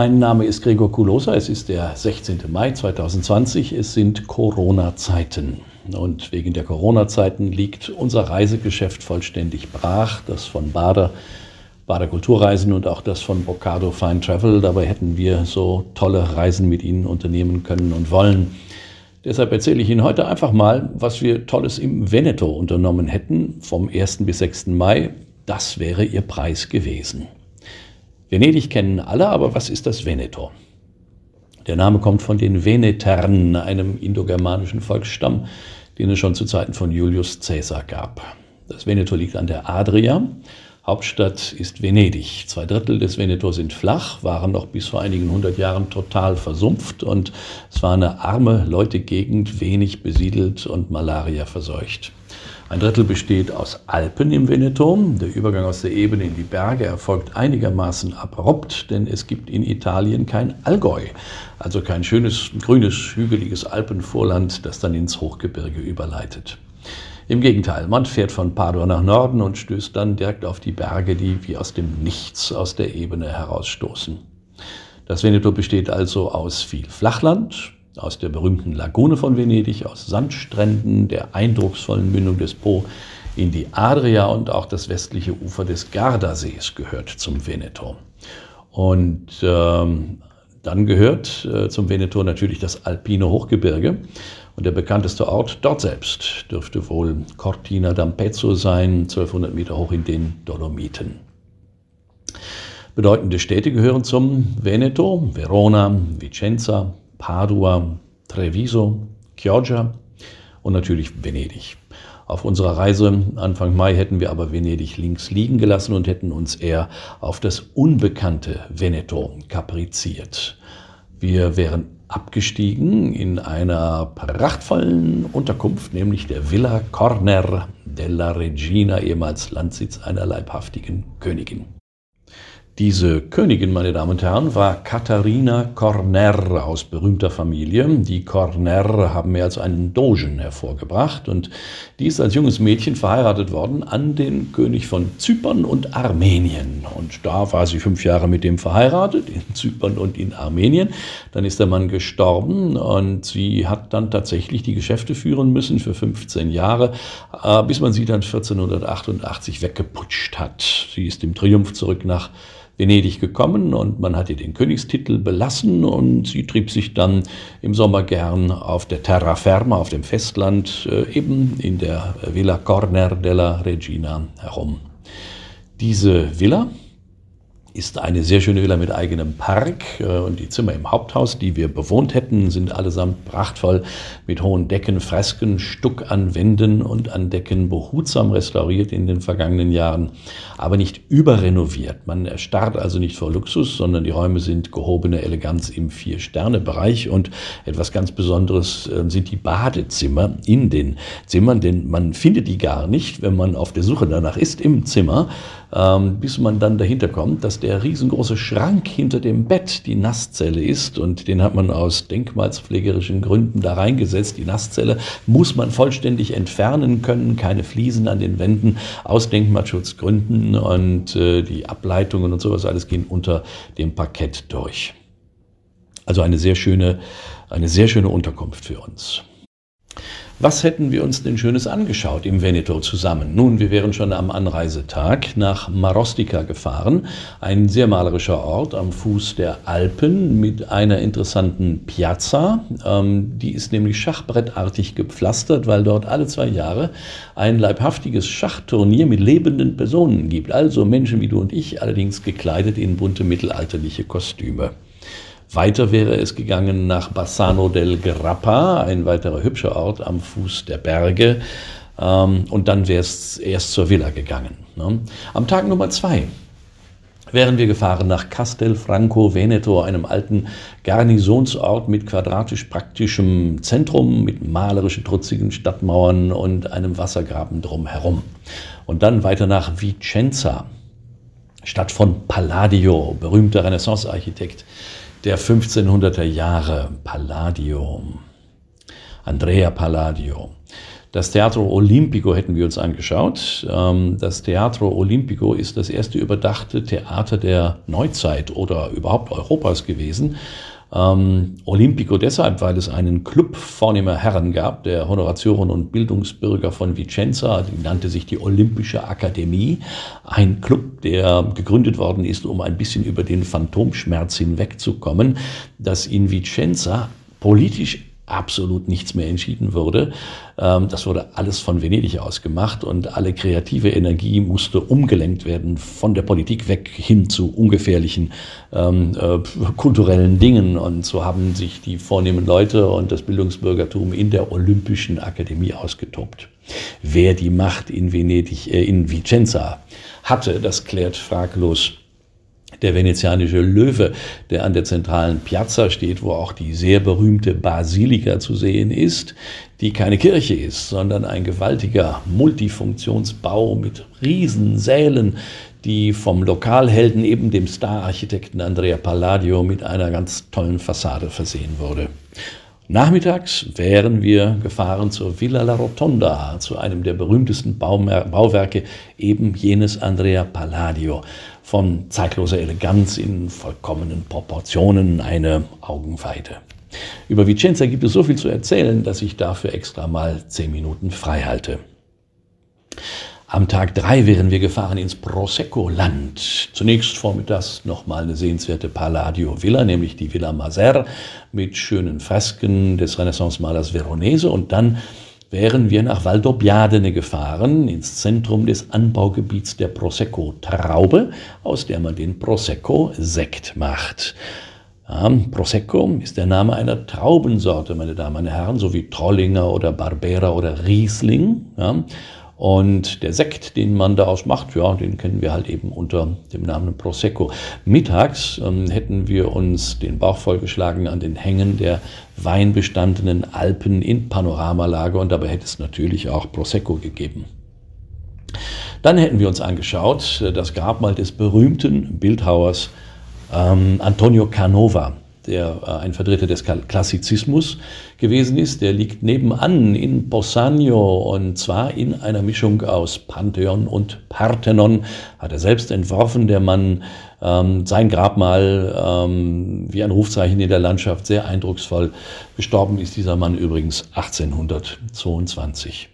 Mein Name ist Gregor Kulosa. Es ist der 16. Mai 2020. Es sind Corona-Zeiten. Und wegen der Corona-Zeiten liegt unser Reisegeschäft vollständig brach. Das von Bader, Bader Kulturreisen und auch das von Bocado Fine Travel. Dabei hätten wir so tolle Reisen mit Ihnen unternehmen können und wollen. Deshalb erzähle ich Ihnen heute einfach mal, was wir Tolles im Veneto unternommen hätten vom 1. bis 6. Mai. Das wäre Ihr Preis gewesen. Venedig kennen alle, aber was ist das Veneto? Der Name kommt von den Venetern, einem indogermanischen Volksstamm, den es schon zu Zeiten von Julius Caesar gab. Das Veneto liegt an der Adria. Hauptstadt ist Venedig. Zwei Drittel des Veneto sind flach, waren noch bis vor einigen hundert Jahren total versumpft und es war eine arme Leutegegend, wenig besiedelt und Malaria verseucht. Ein Drittel besteht aus Alpen im Veneto. Der Übergang aus der Ebene in die Berge erfolgt einigermaßen abrupt, denn es gibt in Italien kein Allgäu, also kein schönes, grünes, hügeliges Alpenvorland, das dann ins Hochgebirge überleitet. Im Gegenteil, man fährt von Padua nach Norden und stößt dann direkt auf die Berge, die wie aus dem Nichts aus der Ebene herausstoßen. Das Veneto besteht also aus viel Flachland, aus der berühmten Lagune von Venedig, aus Sandstränden, der eindrucksvollen Mündung des Po in die Adria und auch das westliche Ufer des Gardasees gehört zum Veneto. Und ähm, dann gehört äh, zum Veneto natürlich das alpine Hochgebirge. Und der bekannteste Ort dort selbst dürfte wohl Cortina d'Ampezzo sein, 1200 Meter hoch in den Dolomiten. Bedeutende Städte gehören zum Veneto, Verona, Vicenza, Padua, Treviso, Chioggia und natürlich Venedig. Auf unserer Reise Anfang Mai hätten wir aber Venedig links liegen gelassen und hätten uns eher auf das unbekannte Veneto kapriziert. Wir wären abgestiegen in einer prachtvollen Unterkunft, nämlich der Villa Corner della Regina, ehemals Landsitz einer leibhaftigen Königin. Diese Königin, meine Damen und Herren, war Katharina Corner aus berühmter Familie. Die Corner haben mehr als einen Dogen hervorgebracht und die ist als junges Mädchen verheiratet worden an den König von Zypern und Armenien. Und da war sie fünf Jahre mit dem verheiratet, in Zypern und in Armenien. Dann ist der Mann gestorben und sie hat dann tatsächlich die Geschäfte führen müssen für 15 Jahre, äh, bis man sie dann 1488 weggeputscht hat. Sie ist im Triumph zurück nach Venedig gekommen und man hat ihr den Königstitel belassen und sie trieb sich dann im Sommer gern auf der Terraferma, auf dem Festland, äh, eben in der Villa Corner della Regina herum. Diese Villa ist eine sehr schöne Villa mit eigenem Park äh, und die Zimmer im Haupthaus, die wir bewohnt hätten, sind allesamt prachtvoll mit hohen Decken, Fresken, Stuck an Wänden und an Decken behutsam restauriert in den vergangenen Jahren, aber nicht überrenoviert. Man erstarrt also nicht vor Luxus, sondern die Räume sind gehobene Eleganz im Vier-Sterne-Bereich und etwas ganz Besonderes äh, sind die Badezimmer in den Zimmern, denn man findet die gar nicht, wenn man auf der Suche danach ist im Zimmer, bis man dann dahinter kommt, dass der riesengroße Schrank hinter dem Bett die Nasszelle ist und den hat man aus denkmalspflegerischen Gründen da reingesetzt. Die Nasszelle muss man vollständig entfernen können, keine Fliesen an den Wänden aus Denkmalschutzgründen und äh, die Ableitungen und sowas alles gehen unter dem Parkett durch. Also eine sehr schöne, eine sehr schöne Unterkunft für uns. Was hätten wir uns denn Schönes angeschaut im Veneto zusammen? Nun, wir wären schon am Anreisetag nach Marostica gefahren, ein sehr malerischer Ort am Fuß der Alpen mit einer interessanten Piazza. Ähm, die ist nämlich schachbrettartig gepflastert, weil dort alle zwei Jahre ein leibhaftiges Schachturnier mit lebenden Personen gibt. Also Menschen wie du und ich, allerdings gekleidet in bunte mittelalterliche Kostüme. Weiter wäre es gegangen nach Bassano del Grappa, ein weiterer hübscher Ort am Fuß der Berge. Ähm, und dann wäre es erst zur Villa gegangen. Ne? Am Tag Nummer zwei wären wir gefahren nach Castelfranco Veneto, einem alten Garnisonsort mit quadratisch praktischem Zentrum, mit malerischen, trutzigen Stadtmauern und einem Wassergraben drumherum. Und dann weiter nach Vicenza, Stadt von Palladio, berühmter Renaissance-Architekt der 1500er Jahre, Palladio, Andrea Palladio. Das Teatro Olimpico hätten wir uns angeschaut. Ähm, das Teatro Olimpico ist das erste überdachte Theater der Neuzeit oder überhaupt Europas gewesen. Ähm, Olympico deshalb, weil es einen Club vornehmer Herren gab, der Honoratioren und Bildungsbürger von Vicenza, die nannte sich die Olympische Akademie. Ein Club, der gegründet worden ist, um ein bisschen über den Phantomschmerz hinwegzukommen, dass in Vicenza politisch absolut nichts mehr entschieden wurde. Ähm, das wurde alles von Venedig aus gemacht und alle kreative Energie musste umgelenkt werden von der Politik weg hin zu ungefährlichen ähm, äh, kulturellen Dingen. Und so haben sich die vornehmen Leute und das Bildungsbürgertum in der Olympischen Akademie ausgetobt. Wer die Macht in Venedig, äh, in Vicenza hatte, das klärt fraglos der venezianische Löwe, der an der zentralen Piazza steht, wo auch die sehr berühmte Basilika zu sehen ist, die keine Kirche ist, sondern ein gewaltiger Multifunktionsbau mit Riesensälen, die vom Lokalhelden, eben dem Stararchitekten Andrea Palladio, mit einer ganz tollen Fassade versehen wurde. Nachmittags wären wir gefahren zur Villa La Rotonda, zu einem der berühmtesten Bauwerke eben jenes Andrea Palladio. Von zeitloser Eleganz in vollkommenen Proportionen eine Augenweide. Über Vicenza gibt es so viel zu erzählen, dass ich dafür extra mal zehn Minuten frei halte. Am Tag drei wären wir gefahren ins Prosecco-Land. Zunächst vormittags nochmal eine sehenswerte Palladio-Villa, nämlich die Villa Maser mit schönen Fresken des Renaissance-Malers Veronese. Und dann wären wir nach Valdobbiadene gefahren, ins Zentrum des Anbaugebiets der Prosecco-Traube, aus der man den Prosecco-Sekt macht. Ja, Prosecco ist der Name einer Traubensorte, meine Damen und Herren, so wie Trollinger oder Barbera oder Riesling. Ja. Und der Sekt, den man daraus macht, ja, den kennen wir halt eben unter dem Namen Prosecco. Mittags ähm, hätten wir uns den Bauch vollgeschlagen an den Hängen der weinbestandenen Alpen in Panoramalage und dabei hätte es natürlich auch Prosecco gegeben. Dann hätten wir uns angeschaut äh, das Grabmal des berühmten Bildhauers ähm, Antonio Canova der äh, ein Vertreter des Klassizismus gewesen ist. Der liegt nebenan in Possagno und zwar in einer Mischung aus Pantheon und Parthenon. Hat er selbst entworfen, der Mann. Ähm, sein Grabmal ähm, wie ein Rufzeichen in der Landschaft, sehr eindrucksvoll. Gestorben ist dieser Mann übrigens 1822.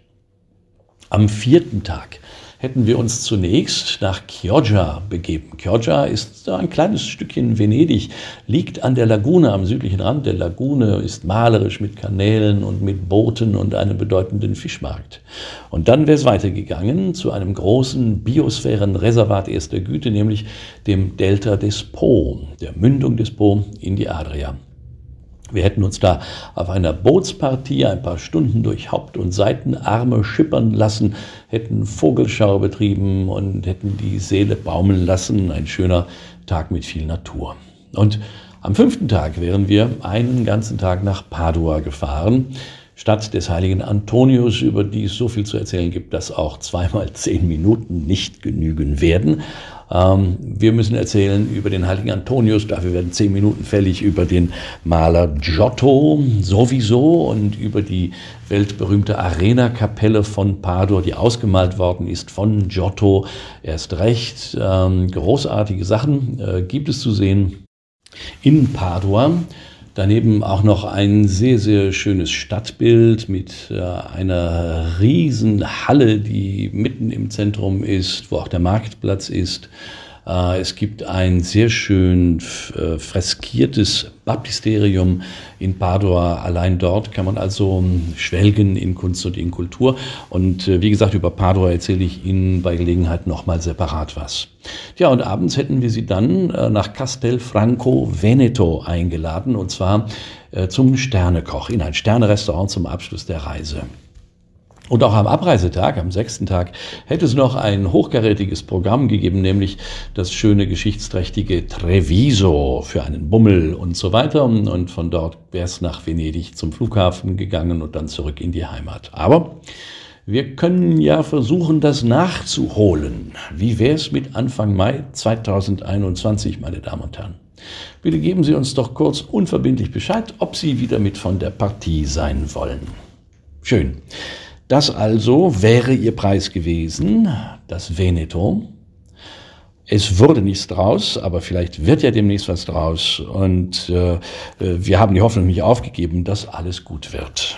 Am vierten Tag hätten wir uns zunächst nach Chioggia begeben. Chioggia ist ein kleines Stückchen Venedig, liegt an der Lagune, am südlichen Rand der Lagune, ist malerisch mit Kanälen und mit Booten und einem bedeutenden Fischmarkt. Und dann wäre es weitergegangen zu einem großen Biosphärenreservat erster Güte, nämlich dem Delta des Po, der Mündung des Po in die Adria. Wir hätten uns da auf einer Bootspartie ein paar Stunden durch Haupt- und Seitenarme schippern lassen, hätten Vogelschau betrieben und hätten die Seele baumeln lassen. Ein schöner Tag mit viel Natur. Und am fünften Tag wären wir einen ganzen Tag nach Padua gefahren. Stadt des heiligen Antonius, über die es so viel zu erzählen gibt, dass auch zweimal zehn Minuten nicht genügen werden. Ähm, wir müssen erzählen über den heiligen Antonius, dafür werden zehn Minuten fällig, über den Maler Giotto sowieso und über die weltberühmte Arena-Kapelle von Padua, die ausgemalt worden ist von Giotto. Erst recht ähm, großartige Sachen äh, gibt es zu sehen in Padua. Daneben auch noch ein sehr, sehr schönes Stadtbild mit äh, einer riesen Halle, die mitten im Zentrum ist, wo auch der Marktplatz ist. Äh, es gibt ein sehr schön äh, freskiertes Baptisterium in Padua. Allein dort kann man also ähm, schwelgen in Kunst und in Kultur. Und äh, wie gesagt, über Padua erzähle ich Ihnen bei Gelegenheit nochmal separat was. Ja, und abends hätten wir Sie dann nach Castelfranco Veneto eingeladen, und zwar zum Sternekoch in ein Sternerestaurant zum Abschluss der Reise. Und auch am Abreisetag, am sechsten Tag, hätte es noch ein hochkarätiges Programm gegeben, nämlich das schöne geschichtsträchtige Treviso für einen Bummel und so weiter. Und von dort wäre es nach Venedig zum Flughafen gegangen und dann zurück in die Heimat. Aber wir können ja versuchen, das nachzuholen. Wie wäre es mit Anfang Mai 2021, meine Damen und Herren? Bitte geben Sie uns doch kurz unverbindlich Bescheid, ob Sie wieder mit von der Partie sein wollen. Schön. Das also wäre ihr Preis gewesen, das Veneto. Es wurde nichts draus, aber vielleicht wird ja demnächst was draus. Und äh, wir haben die Hoffnung nicht aufgegeben, dass alles gut wird.